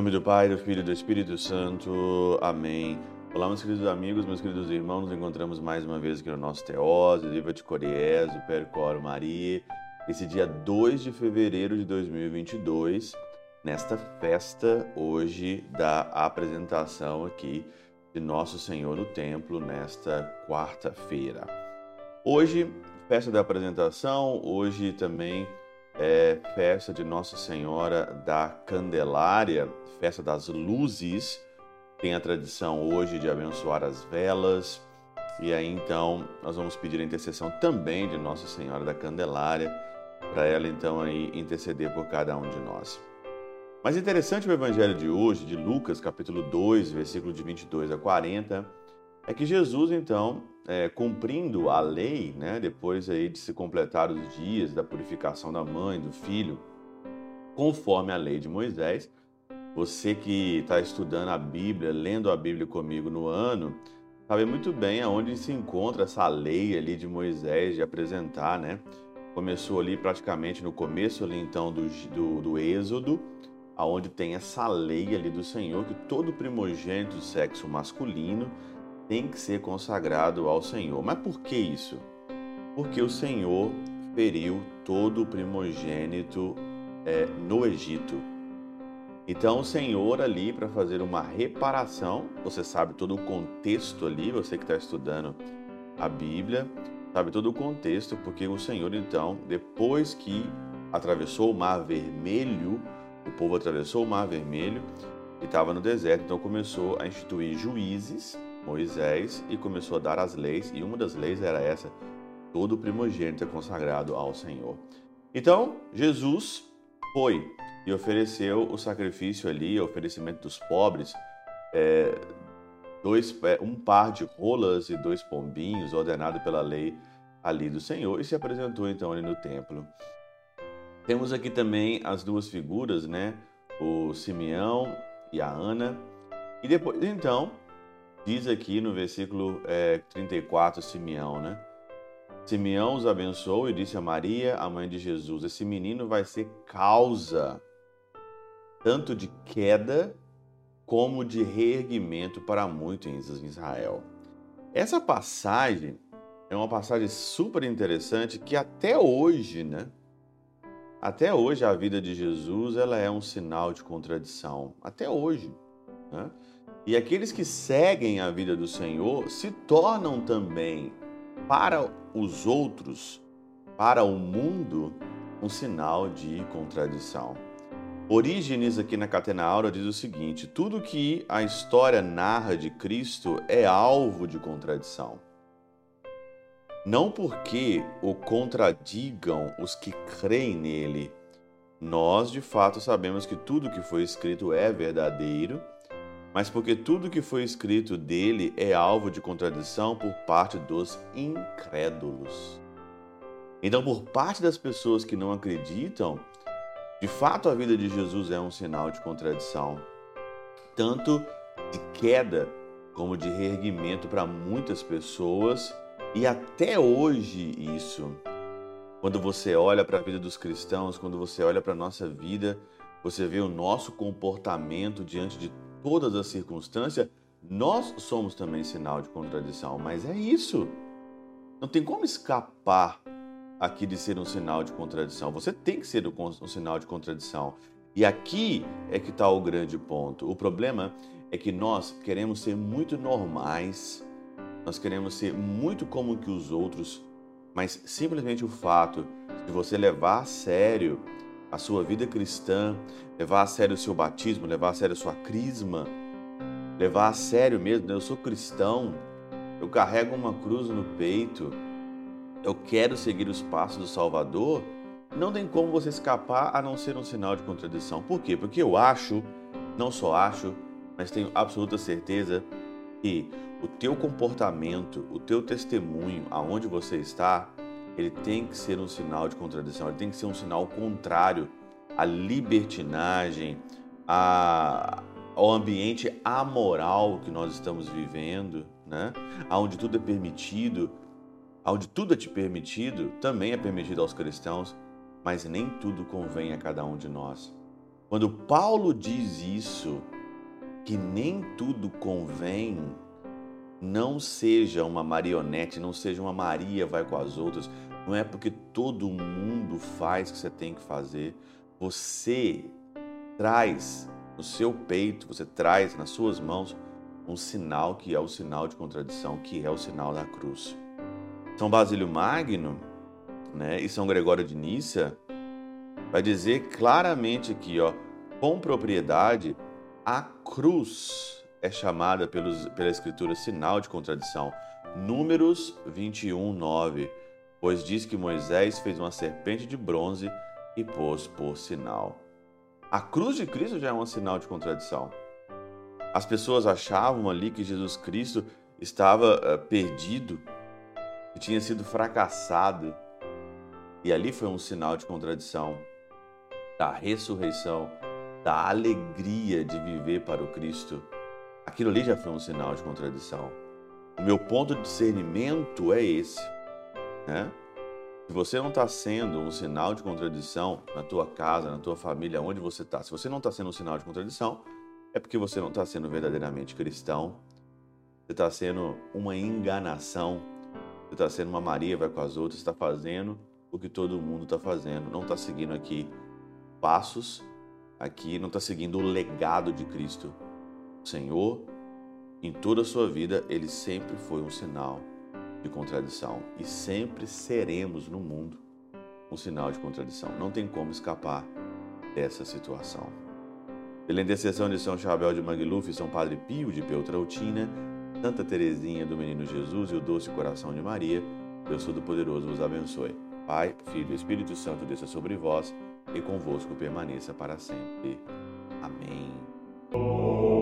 nome do Pai, do Filho e do Espírito Santo. Amém. Olá, meus queridos amigos, meus queridos irmãos. Nos encontramos mais uma vez aqui no nosso Teose, Viva de Coriés, o Percoro Maria. Esse dia 2 de fevereiro de 2022, nesta festa hoje da apresentação aqui de Nosso Senhor no Templo, nesta quarta-feira. Hoje, festa da apresentação, hoje também é festa de Nossa Senhora da Candelária, festa das luzes. Tem a tradição hoje de abençoar as velas. E aí então nós vamos pedir a intercessão também de Nossa Senhora da Candelária, para ela então aí interceder por cada um de nós. Mas interessante o evangelho de hoje, de Lucas, capítulo 2, versículo de 22 a 40, é que Jesus então é, cumprindo a lei, né, depois aí de se completar os dias da purificação da mãe, do filho, conforme a lei de Moisés. Você que está estudando a Bíblia, lendo a Bíblia comigo no ano, sabe muito bem aonde se encontra essa lei ali de Moisés de apresentar, né? Começou ali praticamente no começo ali então do, do, do Êxodo, aonde tem essa lei ali do Senhor que todo primogênito do sexo masculino tem que ser consagrado ao Senhor. Mas por que isso? Porque o Senhor feriu todo o primogênito é, no Egito. Então o Senhor ali para fazer uma reparação, você sabe todo o contexto ali, você que está estudando a Bíblia, sabe todo o contexto, porque o Senhor então, depois que atravessou o Mar Vermelho, o povo atravessou o Mar Vermelho e estava no deserto, então começou a instituir juízes Moisés e começou a dar as leis, e uma das leis era essa: todo primogênito é consagrado ao Senhor. Então, Jesus foi e ofereceu o sacrifício ali, o oferecimento dos pobres, é, dois, é, um par de rolas e dois pombinhos, ordenado pela lei ali do Senhor, e se apresentou então ali no templo. Temos aqui também as duas figuras, né? O Simeão e a Ana. E depois, então, Diz aqui no versículo é, 34, Simeão, né? Simeão os abençoou e disse a Maria, a mãe de Jesus: Esse menino vai ser causa tanto de queda como de reerguimento para muitos em Israel. Essa passagem é uma passagem super interessante que até hoje, né? Até hoje a vida de Jesus ela é um sinal de contradição. Até hoje, né? E aqueles que seguem a vida do Senhor se tornam também para os outros, para o mundo, um sinal de contradição. Orígenes aqui na Catena Aura diz o seguinte: tudo que a história narra de Cristo é alvo de contradição. Não porque o contradigam os que creem nele. Nós, de fato, sabemos que tudo que foi escrito é verdadeiro mas porque tudo que foi escrito dele é alvo de contradição por parte dos incrédulos. Então, por parte das pessoas que não acreditam, de fato a vida de Jesus é um sinal de contradição, tanto de queda como de reerguimento para muitas pessoas e até hoje isso. Quando você olha para a vida dos cristãos, quando você olha para a nossa vida, você vê o nosso comportamento diante de todas as circunstâncias, nós somos também sinal de contradição, mas é isso. Não tem como escapar aqui de ser um sinal de contradição. Você tem que ser um sinal de contradição. E aqui é que está o grande ponto. O problema é que nós queremos ser muito normais, nós queremos ser muito como que os outros, mas simplesmente o fato de você levar a sério a sua vida cristã, levar a sério o seu batismo, levar a sério a sua crisma, levar a sério mesmo, né? eu sou cristão, eu carrego uma cruz no peito, eu quero seguir os passos do Salvador, não tem como você escapar a não ser um sinal de contradição. Por quê? Porque eu acho, não só acho, mas tenho absoluta certeza que o teu comportamento, o teu testemunho, aonde você está, ele tem que ser um sinal de contradição, ele tem que ser um sinal contrário à libertinagem, à, ao ambiente amoral que nós estamos vivendo, né? Onde tudo é permitido, onde tudo é te permitido, também é permitido aos cristãos, mas nem tudo convém a cada um de nós. Quando Paulo diz isso, que nem tudo convém, não seja uma marionete, não seja uma Maria vai com as outras, não é porque todo mundo faz que você tem que fazer. Você traz no seu peito, você traz nas suas mãos um sinal que é o sinal de contradição, que é o sinal da cruz. São Basílio Magno né, e São Gregório de Nícia vai dizer claramente aqui, ó, com propriedade, a cruz é chamada pelos, pela Escritura sinal de contradição. Números 21, 9. Pois diz que Moisés fez uma serpente de bronze e pôs por sinal. A cruz de Cristo já é um sinal de contradição. As pessoas achavam ali que Jesus Cristo estava uh, perdido, que tinha sido fracassado. E ali foi um sinal de contradição da ressurreição, da alegria de viver para o Cristo. Aquilo ali já foi um sinal de contradição. O meu ponto de discernimento é esse. Né? Se você não está sendo um sinal de contradição na tua casa, na tua família, onde você está, se você não está sendo um sinal de contradição, é porque você não está sendo verdadeiramente cristão. Você está sendo uma enganação. Você está sendo uma Maria, vai com as outras, está fazendo o que todo mundo está fazendo. Não está seguindo aqui passos, aqui não está seguindo o legado de Cristo. Senhor, em toda a sua vida, ele sempre foi um sinal de contradição e sempre seremos no mundo um sinal de contradição. Não tem como escapar dessa situação. Pela intercessão de São Chabel de Mangluf São Padre Pio de Peltrautina, Santa Teresinha do Menino Jesus e o Doce Coração de Maria, Deus Todo-Poderoso vos abençoe. Pai, Filho e Espírito Santo desça sobre vós e convosco permaneça para sempre. Amém.